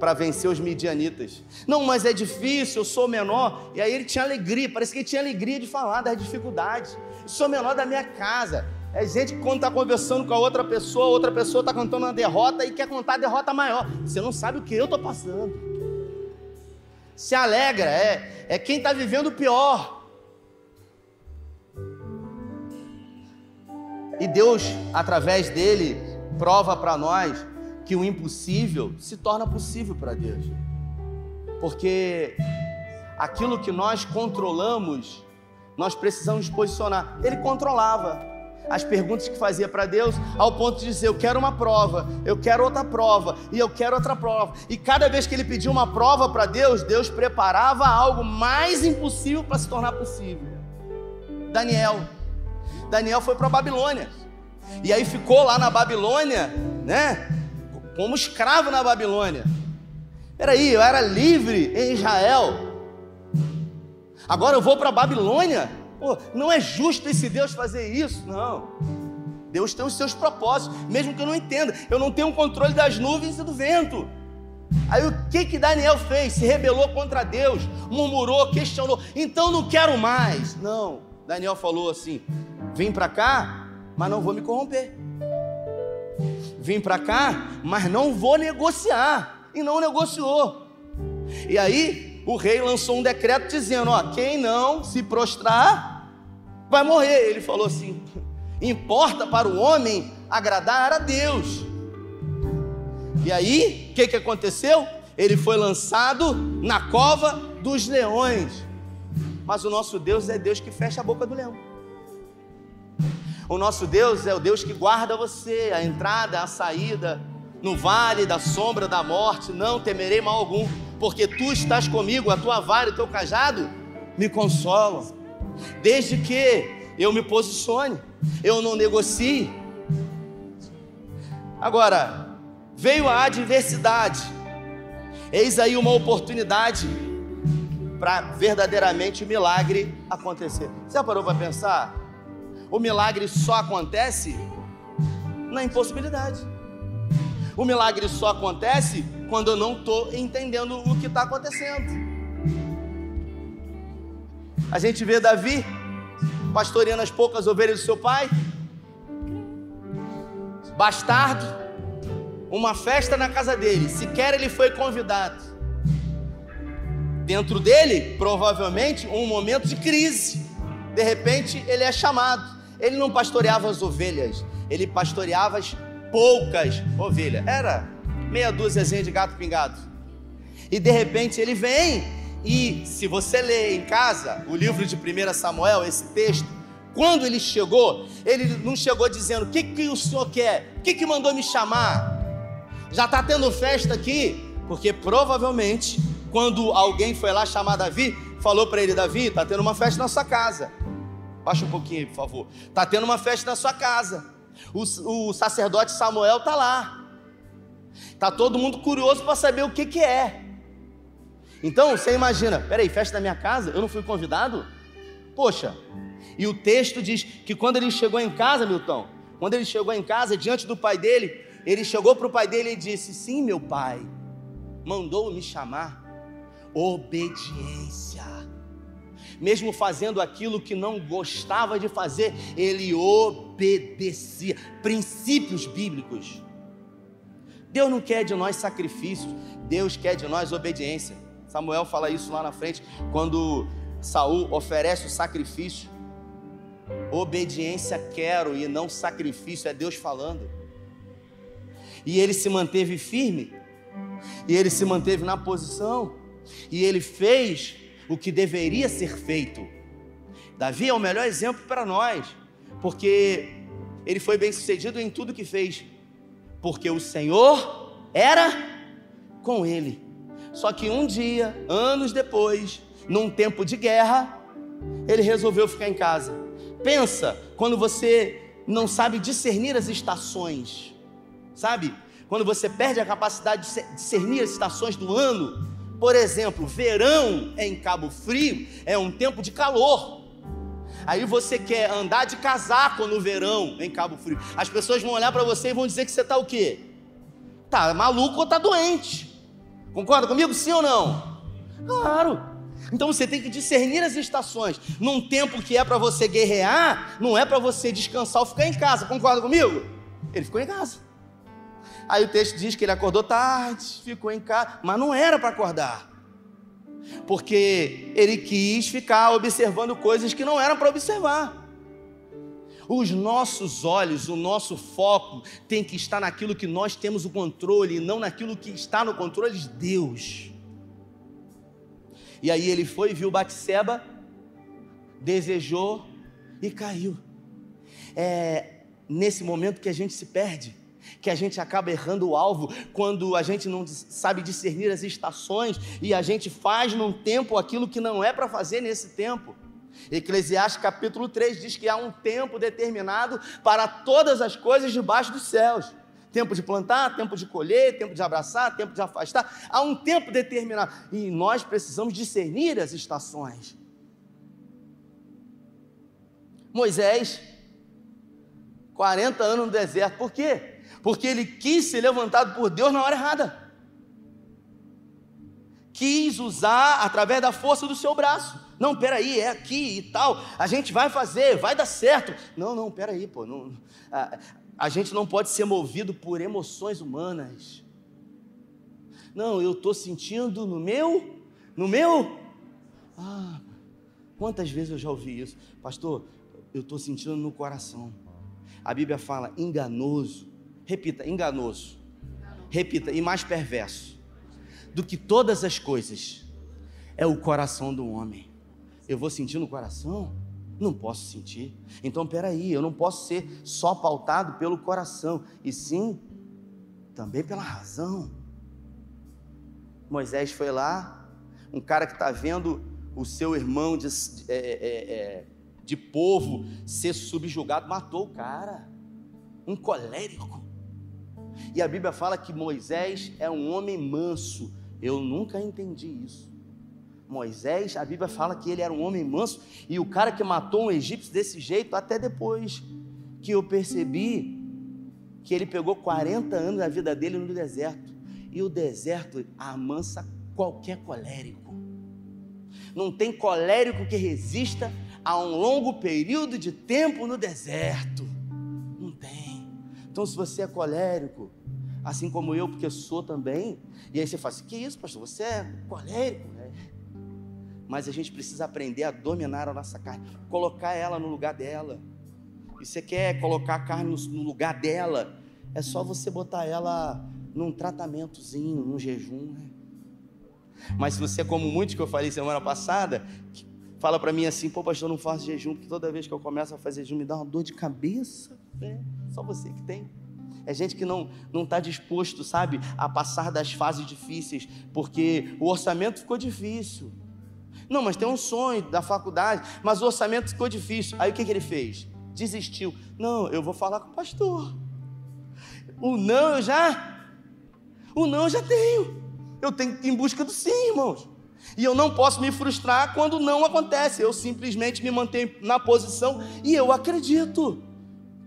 para vencer os midianitas. Não, mas é difícil, eu sou menor. E aí ele tinha alegria, parece que ele tinha alegria de falar das dificuldades. Eu sou menor da minha casa. É gente que quando está conversando com a outra pessoa, outra pessoa está contando uma derrota e quer contar a derrota maior. Você não sabe o que eu estou passando. Se alegra, é, é quem está vivendo o pior. E Deus, através dele, prova para nós que o impossível se torna possível para Deus. Porque aquilo que nós controlamos, nós precisamos posicionar. Ele controlava as perguntas que fazia para Deus, ao ponto de dizer: Eu quero uma prova, eu quero outra prova, e eu quero outra prova. E cada vez que ele pedia uma prova para Deus, Deus preparava algo mais impossível para se tornar possível. Daniel. Daniel foi para a Babilônia. E aí ficou lá na Babilônia, né? Como escravo na Babilônia. Peraí, eu era livre em Israel. Agora eu vou para a Babilônia. Pô, não é justo esse Deus fazer isso. Não. Deus tem os seus propósitos, mesmo que eu não entenda. Eu não tenho o controle das nuvens e do vento. Aí o que que Daniel fez? Se rebelou contra Deus, murmurou, questionou. Então não quero mais. Não. Daniel falou assim: vim para cá, mas não vou me corromper. Vim para cá, mas não vou negociar. E não negociou. E aí o rei lançou um decreto dizendo: ó, quem não se prostrar vai morrer. Ele falou assim: importa para o homem agradar a Deus. E aí, o que, que aconteceu? Ele foi lançado na cova dos leões. Mas o nosso Deus é Deus que fecha a boca do leão. O nosso Deus é o Deus que guarda você, a entrada, a saída, no vale da sombra da morte, não temerei mal algum, porque tu estás comigo, a tua vara e o teu cajado me consolam. Desde que eu me posicione, eu não negocie. Agora, veio a adversidade, eis aí uma oportunidade para verdadeiramente o milagre acontecer. Você parou para pensar? O milagre só acontece na impossibilidade. O milagre só acontece quando eu não estou entendendo o que está acontecendo. A gente vê Davi pastoreando as poucas ovelhas do seu pai, bastardo, uma festa na casa dele, sequer ele foi convidado. Dentro dele, provavelmente, um momento de crise. De repente, ele é chamado. Ele não pastoreava as ovelhas, ele pastoreava as poucas ovelhas. Era meia dúzia de gato pingado. E de repente ele vem, e se você ler em casa o livro de 1 Samuel, esse texto, quando ele chegou, ele não chegou dizendo: O que, que o senhor quer? O que, que mandou me chamar? Já está tendo festa aqui? Porque provavelmente, quando alguém foi lá chamar Davi, falou para ele: Davi, está tendo uma festa na sua casa. Baixa um pouquinho, por favor. Está tendo uma festa na sua casa. O, o sacerdote Samuel está lá. Está todo mundo curioso para saber o que, que é. Então, você imagina, peraí, festa na minha casa? Eu não fui convidado? Poxa, e o texto diz que quando ele chegou em casa, Milton, quando ele chegou em casa, diante do pai dele, ele chegou para o pai dele e disse: Sim, meu pai, mandou me chamar. Obediência mesmo fazendo aquilo que não gostava de fazer, ele obedecia. Princípios bíblicos. Deus não quer de nós sacrifícios, Deus quer de nós obediência. Samuel fala isso lá na frente, quando Saul oferece o sacrifício. Obediência quero e não sacrifício, é Deus falando. E ele se manteve firme, e ele se manteve na posição, e ele fez o que deveria ser feito. Davi é o melhor exemplo para nós, porque ele foi bem sucedido em tudo que fez, porque o Senhor era com ele. Só que um dia, anos depois, num tempo de guerra, ele resolveu ficar em casa. Pensa quando você não sabe discernir as estações, sabe? Quando você perde a capacidade de discernir as estações do ano, por exemplo, verão em Cabo Frio é um tempo de calor. Aí você quer andar de casaco no verão em Cabo Frio. As pessoas vão olhar para você e vão dizer que você está o quê? Tá maluco ou tá doente? Concorda comigo? Sim ou não? Claro. Então você tem que discernir as estações. Num tempo que é para você guerrear, não é para você descansar ou ficar em casa. Concorda comigo? Ele ficou em casa. Aí o texto diz que ele acordou tarde, ficou em casa, mas não era para acordar. Porque ele quis ficar observando coisas que não eram para observar. Os nossos olhos, o nosso foco tem que estar naquilo que nós temos o controle e não naquilo que está no controle de Deus. E aí ele foi, viu Batseba, desejou e caiu. É nesse momento que a gente se perde que a gente acaba errando o alvo quando a gente não sabe discernir as estações e a gente faz num tempo aquilo que não é para fazer nesse tempo. Eclesiastes capítulo 3 diz que há um tempo determinado para todas as coisas debaixo dos céus. Tempo de plantar, tempo de colher, tempo de abraçar, tempo de afastar. Há um tempo determinado. E nós precisamos discernir as estações. Moisés, 40 anos no deserto, por quê? Porque ele quis ser levantado por Deus na hora errada. Quis usar através da força do seu braço. Não, peraí, é aqui e tal. A gente vai fazer, vai dar certo. Não, não, peraí, pô. Não, a, a gente não pode ser movido por emoções humanas. Não, eu estou sentindo no meu, no meu. Ah, quantas vezes eu já ouvi isso, pastor? Eu estou sentindo no coração. A Bíblia fala enganoso Repita, enganoso. repita, e mais perverso do que todas as coisas é o coração do homem. Eu vou sentir no coração? Não posso sentir. Então, peraí, eu não posso ser só pautado pelo coração, e sim também pela razão. Moisés foi lá, um cara que está vendo o seu irmão de, é, é, é, de povo ser subjugado, matou o cara, um colérico. E a Bíblia fala que Moisés é um homem manso. Eu nunca entendi isso. Moisés, a Bíblia fala que ele era um homem manso e o cara que matou um egípcio desse jeito, até depois que eu percebi que ele pegou 40 anos da vida dele no deserto. E o deserto amansa qualquer colérico. Não tem colérico que resista a um longo período de tempo no deserto. Então, se você é colérico, assim como eu, porque sou também, e aí você fala assim: que isso, pastor? Você é colérico? Né? Mas a gente precisa aprender a dominar a nossa carne, colocar ela no lugar dela. E você quer colocar a carne no lugar dela, é só você botar ela num tratamentozinho, num jejum. Né? Mas se você é como muitos que eu falei semana passada, fala para mim assim, pô pastor, não faço jejum, porque toda vez que eu começo a fazer jejum me dá uma dor de cabeça. É, só você que tem. É gente que não não está disposto, sabe, a passar das fases difíceis, porque o orçamento ficou difícil. Não, mas tem um sonho da faculdade, mas o orçamento ficou difícil. Aí o que, que ele fez? Desistiu. Não, eu vou falar com o pastor. O não eu já. O não eu já tenho. Eu tenho que ir em busca do sim, irmãos. E eu não posso me frustrar quando não acontece. Eu simplesmente me mantenho na posição e eu acredito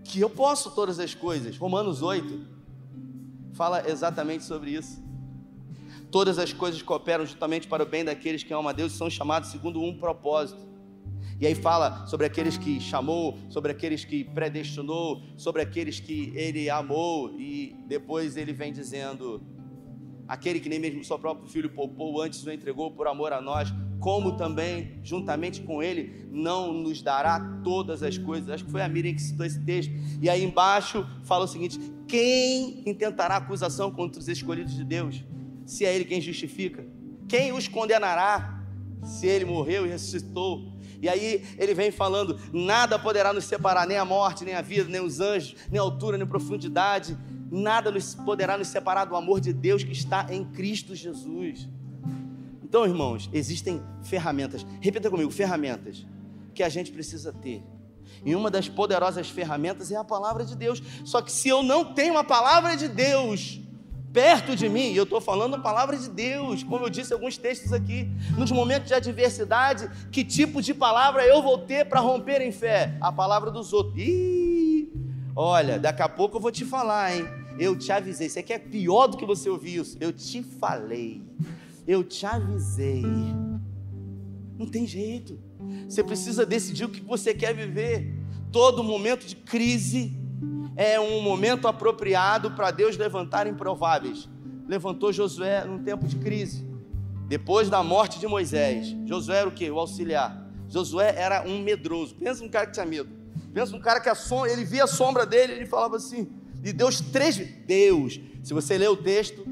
que eu posso todas as coisas. Romanos 8 fala exatamente sobre isso. Todas as coisas cooperam justamente para o bem daqueles que amam a Deus e são chamados segundo um propósito. E aí fala sobre aqueles que chamou, sobre aqueles que predestinou, sobre aqueles que ele amou, e depois ele vem dizendo: aquele que nem mesmo seu próprio filho poupou, antes o entregou por amor a nós, como também, juntamente com ele, não nos dará todas as coisas. Acho que foi a Miriam que citou esse texto. E aí embaixo fala o seguinte: quem intentará acusação contra os escolhidos de Deus? Se é ele quem justifica? Quem os condenará? Se ele morreu e ressuscitou? E aí ele vem falando: nada poderá nos separar, nem a morte, nem a vida, nem os anjos, nem a altura, nem a profundidade, nada nos poderá nos separar do amor de Deus que está em Cristo Jesus. Então, irmãos, existem ferramentas, repita comigo: ferramentas que a gente precisa ter. E uma das poderosas ferramentas é a palavra de Deus. Só que se eu não tenho a palavra de Deus, perto de mim, e eu estou falando a palavra de Deus, como eu disse alguns textos aqui, nos momentos de adversidade, que tipo de palavra eu vou ter para romper em fé? A palavra dos outros. Ih, olha, daqui a pouco eu vou te falar, hein? Eu te avisei. Isso aqui é pior do que você ouviu isso. Eu te falei. Eu te avisei. Não tem jeito. Você precisa decidir o que você quer viver. Todo momento de crise é um momento apropriado para Deus levantar improváveis. Levantou Josué num tempo de crise. Depois da morte de Moisés, Josué era o que? O auxiliar. Josué era um medroso. Pensa um cara que tinha medo. Pensa um cara que a sombra, ele via a sombra dele, ele falava assim. E Deus três Deus. Se você ler o texto,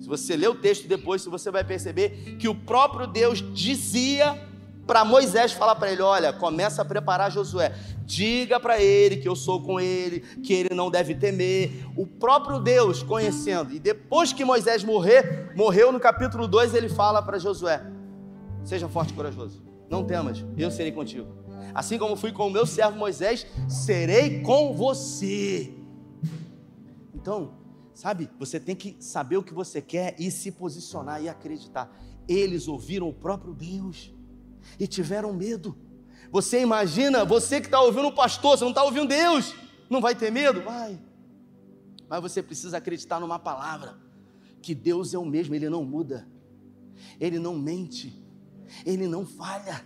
se você ler o texto depois, você vai perceber que o próprio Deus dizia para Moisés falar para ele: olha, começa a preparar Josué, diga para ele que eu sou com ele, que ele não deve temer. O próprio Deus conhecendo, e depois que Moisés morrer, morreu no capítulo 2, ele fala para Josué: seja forte e corajoso, não temas, eu serei contigo. Assim como fui com o meu servo Moisés, serei com você. Então, sabe, você tem que saber o que você quer e se posicionar e acreditar. Eles ouviram o próprio Deus e tiveram medo. Você imagina, você que está ouvindo o pastor, você não está ouvindo Deus, não vai ter medo? Vai. Mas você precisa acreditar numa palavra: que Deus é o mesmo, Ele não muda, Ele não mente, Ele não falha.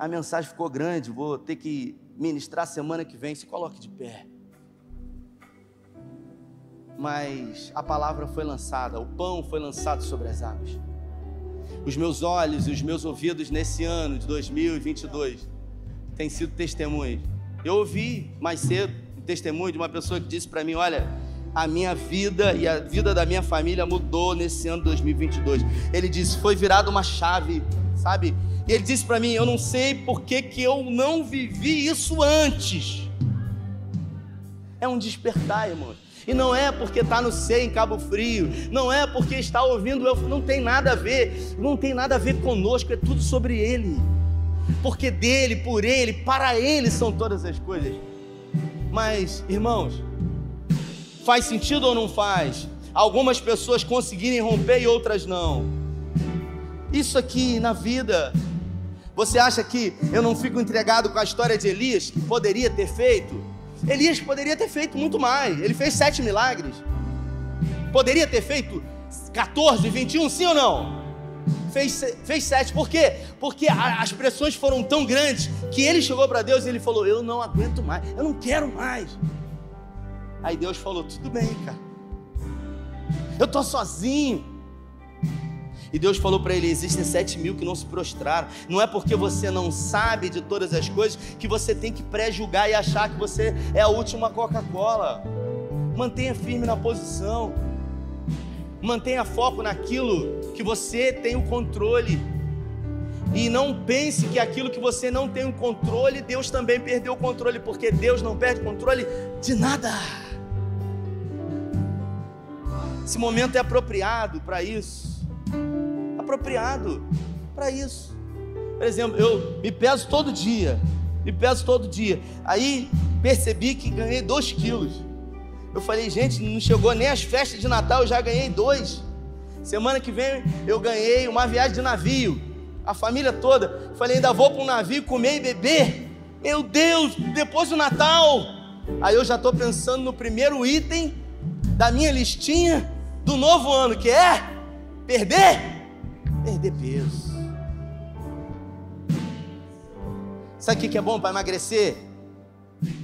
A mensagem ficou grande, vou ter que ministrar semana que vem. Se coloque de pé. Mas a palavra foi lançada, o pão foi lançado sobre as águas os meus olhos e os meus ouvidos nesse ano de 2022 têm sido testemunhos. Eu ouvi mais cedo um testemunho de uma pessoa que disse para mim: Olha, a minha vida e a vida da minha família mudou nesse ano 2022. Ele disse: foi virada uma chave, sabe? E ele disse para mim: eu não sei por que, eu não vivi isso antes. É um despertar, irmãos. E não é porque está no C em Cabo Frio, não é porque está ouvindo eu, não tem nada a ver, não tem nada a ver conosco, é tudo sobre Ele. Porque dele, por Ele, para Ele são todas as coisas. Mas, irmãos, faz sentido ou não faz? Algumas pessoas conseguirem romper e outras não. Isso aqui na vida, você acha que eu não fico entregado com a história de Elias, que poderia ter feito? Elias poderia ter feito muito mais. Ele fez sete milagres. Poderia ter feito 14, 21, sim ou não? Fez, fez sete. Por quê? Porque a, as pressões foram tão grandes que ele chegou para Deus e ele falou: Eu não aguento mais, eu não quero mais. Aí Deus falou: Tudo bem, cara. Eu estou sozinho. E Deus falou para ele: existem sete mil que não se prostraram. Não é porque você não sabe de todas as coisas que você tem que pré-julgar e achar que você é a última Coca-Cola. Mantenha firme na posição. Mantenha foco naquilo que você tem o controle. E não pense que aquilo que você não tem o controle, Deus também perdeu o controle, porque Deus não perde controle de nada. Esse momento é apropriado para isso. Apropriado para isso. Por exemplo, eu me peso todo dia. Me peso todo dia. Aí percebi que ganhei dois quilos. Eu falei, gente, não chegou nem as festas de Natal, eu já ganhei dois. Semana que vem eu ganhei uma viagem de navio. A família toda. Falei, ainda vou para um navio comer e beber. Meu Deus, depois do Natal. Aí eu já estou pensando no primeiro item da minha listinha do novo ano, que é perder, perder peso. Sabe o que é bom para emagrecer?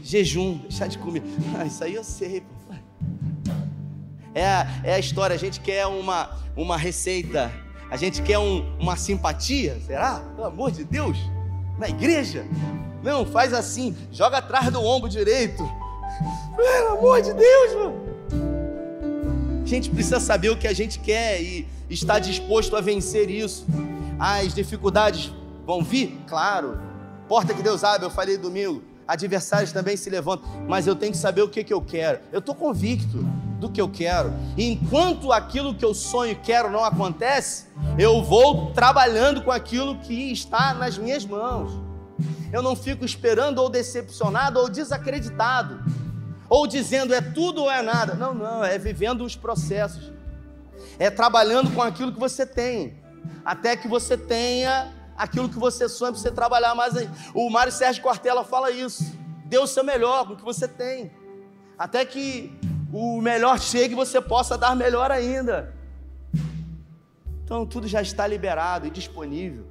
Jejum, deixar de comer. Ah, isso aí eu sei. É é a história, a gente quer uma, uma receita, a gente quer um, uma simpatia, será? Pelo amor de Deus, na igreja. Não, faz assim, joga atrás do ombro direito. Pelo amor de Deus, mano. A gente precisa saber o que a gente quer e estar disposto a vencer isso. As dificuldades vão vir? Claro. Porta que Deus abre, eu falei domingo. Adversários também se levantam, mas eu tenho que saber o que, que eu quero. Eu estou convicto do que eu quero. E enquanto aquilo que eu sonho e quero não acontece, eu vou trabalhando com aquilo que está nas minhas mãos. Eu não fico esperando ou decepcionado ou desacreditado ou dizendo é tudo ou é nada. Não, não, é vivendo os processos, é trabalhando com aquilo que você tem, até que você tenha aquilo que você sonha para você trabalhar mais. O Mário Sérgio Cortella fala isso. Dê o seu melhor com o que você tem, até que o melhor chegue e você possa dar melhor ainda. Então tudo já está liberado e disponível.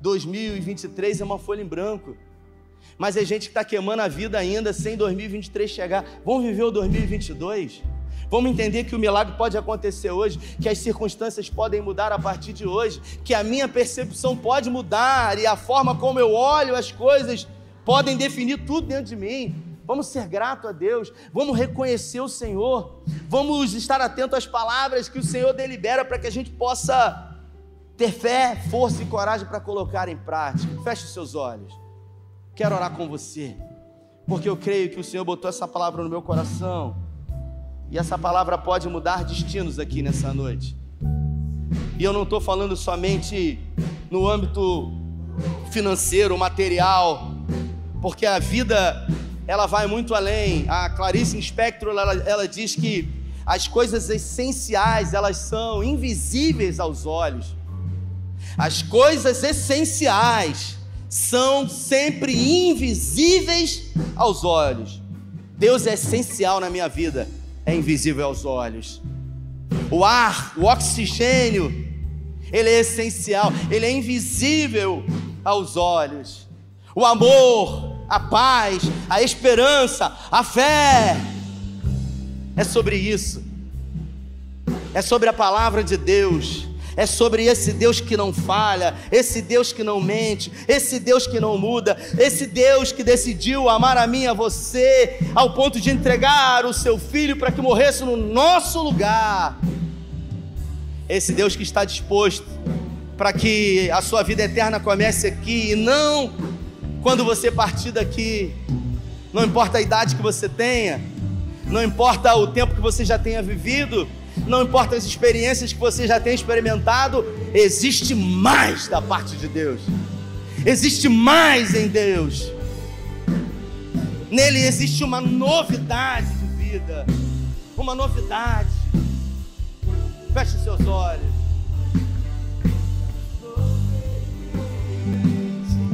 2023 é uma folha em branco mas é gente que está queimando a vida ainda sem 2023 chegar. Vamos viver o 2022? Vamos entender que o milagre pode acontecer hoje, que as circunstâncias podem mudar a partir de hoje, que a minha percepção pode mudar e a forma como eu olho as coisas podem definir tudo dentro de mim. Vamos ser grato a Deus, vamos reconhecer o Senhor, vamos estar atentos às palavras que o Senhor delibera para que a gente possa ter fé, força e coragem para colocar em prática. Feche os seus olhos. Quero orar com você, porque eu creio que o Senhor botou essa palavra no meu coração, e essa palavra pode mudar destinos aqui nessa noite. E eu não estou falando somente no âmbito financeiro, material, porque a vida ela vai muito além. A Clarice Inspector ela, ela diz que as coisas essenciais elas são invisíveis aos olhos. As coisas essenciais são sempre invisíveis aos olhos. Deus é essencial na minha vida, é invisível aos olhos. O ar, o oxigênio, ele é essencial, ele é invisível aos olhos. O amor, a paz, a esperança, a fé, é sobre isso. É sobre a palavra de Deus É sobre esse Deus que não falha, esse Deus que não mente, esse Deus que não muda, esse Deus que decidiu amar a mim a você, ao ponto de entregar o seu filho para que morresse no nosso lugar. Esse Deus que está disposto para que a sua vida eterna comece aqui e não quando você partir daqui. Não importa a idade que você tenha, não importa o tempo que você já tenha vivido, não importa as experiências que você já tenha experimentado, existe mais da parte de Deus. Existe mais em Deus. Nele existe uma novidade de vida, uma novidade. Feche seus olhos.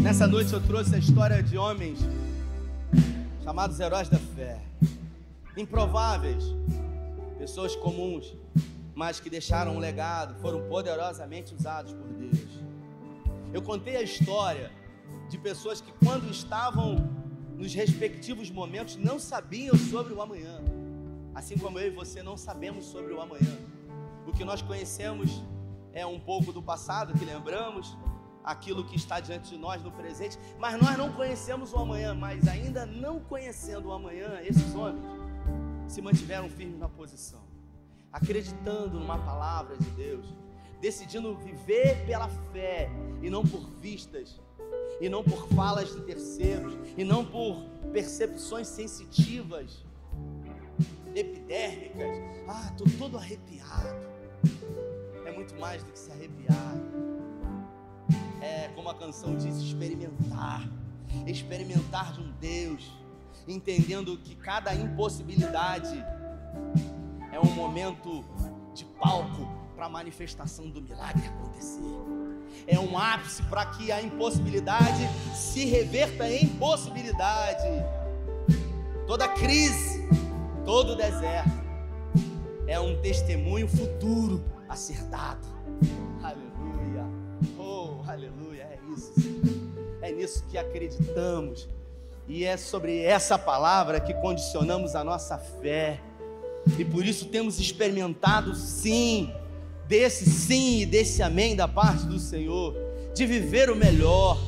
Nessa noite eu trouxe a história de homens chamados heróis da fé, improváveis, pessoas comuns, mas que deixaram um legado, foram poderosamente usados por Deus. Eu contei a história de pessoas que, quando estavam nos respectivos momentos, não sabiam sobre o amanhã, assim como eu e você não sabemos sobre o amanhã. O que nós conhecemos é um pouco do passado que lembramos, aquilo que está diante de nós no presente, mas nós não conhecemos o amanhã, mas ainda não conhecendo o amanhã, esses homens se mantiveram firmes na posição, acreditando numa palavra de Deus, decidindo viver pela fé e não por vistas, e não por falas de terceiros, e não por percepções sensitivas, epidérmicas. Ah, estou todo arrepiado. É muito mais do que se arrepiar é, como a canção diz, experimentar. Experimentar de um Deus, entendendo que cada impossibilidade é um momento de palco para a manifestação do milagre acontecer. É um ápice para que a impossibilidade se reverta em possibilidade. Toda crise, todo deserto é um testemunho futuro acertado. Aleluia. Aleluia, é isso. É nisso que acreditamos. E é sobre essa palavra que condicionamos a nossa fé. E por isso temos experimentado sim, desse sim e desse amém da parte do Senhor, de viver o melhor,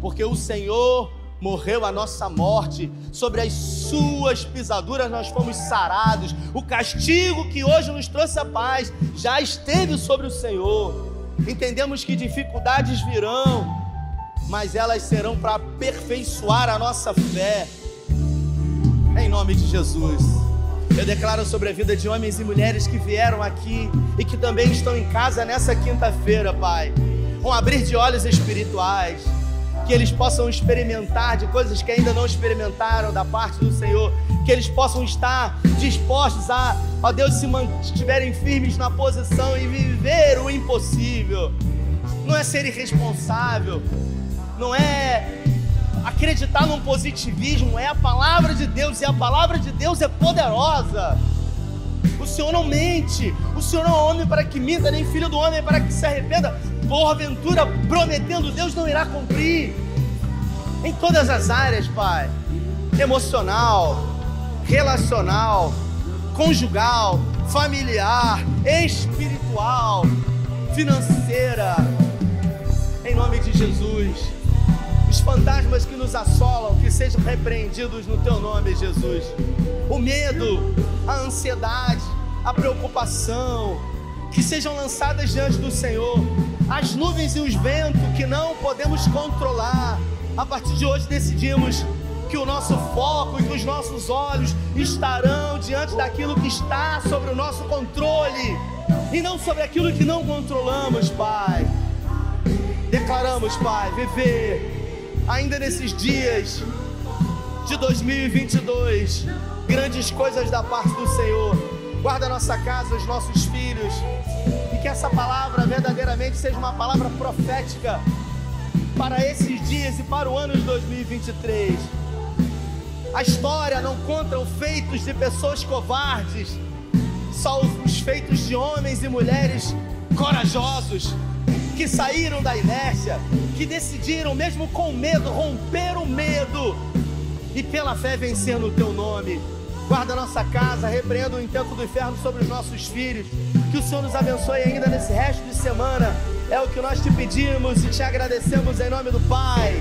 porque o Senhor morreu a nossa morte, sobre as suas pisaduras nós fomos sarados. O castigo que hoje nos trouxe a paz já esteve sobre o Senhor. Entendemos que dificuldades virão, mas elas serão para aperfeiçoar a nossa fé. Em nome de Jesus. Eu declaro sobre a vida de homens e mulheres que vieram aqui e que também estão em casa nessa quinta-feira, Pai. Um abrir de olhos espirituais, que eles possam experimentar de coisas que ainda não experimentaram da parte do Senhor, que eles possam estar dispostos a, ó Deus, se mantiverem firmes na posição e viver o impossível. Não é ser irresponsável, não é acreditar num positivismo, é a palavra de Deus e a palavra de Deus é poderosa. O Senhor não mente, o Senhor não é homem para que minta, nem filho do homem para que se arrependa. Porventura, prometendo Deus não irá cumprir. Em todas as áreas, Pai, emocional, relacional, conjugal, familiar, espiritual, financeira. Em nome de Jesus. Os fantasmas que nos assolam, que sejam repreendidos no teu nome, Jesus. O medo, a ansiedade, a preocupação, que sejam lançadas diante do Senhor. As nuvens e os ventos que não podemos controlar. A partir de hoje decidimos que o nosso foco e que os nossos olhos estarão diante daquilo que está sobre o nosso controle e não sobre aquilo que não controlamos, Pai. Declaramos, Pai, viver ainda nesses dias de 2022 grandes coisas da parte do Senhor. Guarda nossa casa, os nossos filhos. E que essa palavra verdadeiramente seja uma palavra profética para esses dias e para o ano de 2023 a história não conta os feitos de pessoas covardes, só os feitos de homens e mulheres corajosos que saíram da inércia, que decidiram, mesmo com medo, romper o medo e pela fé vencer no teu nome. Guarda nossa casa, repreenda o intento do inferno sobre os nossos filhos Que o Senhor nos abençoe ainda nesse resto de semana. É o que nós te pedimos e te agradecemos em nome do Pai,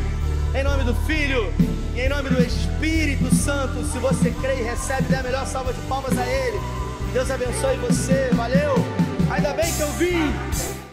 em nome do Filho e em nome do Espírito Santo. Se você crê e recebe, dê a melhor salva de palmas a Ele. Deus abençoe você. Valeu. Ainda bem que eu vim.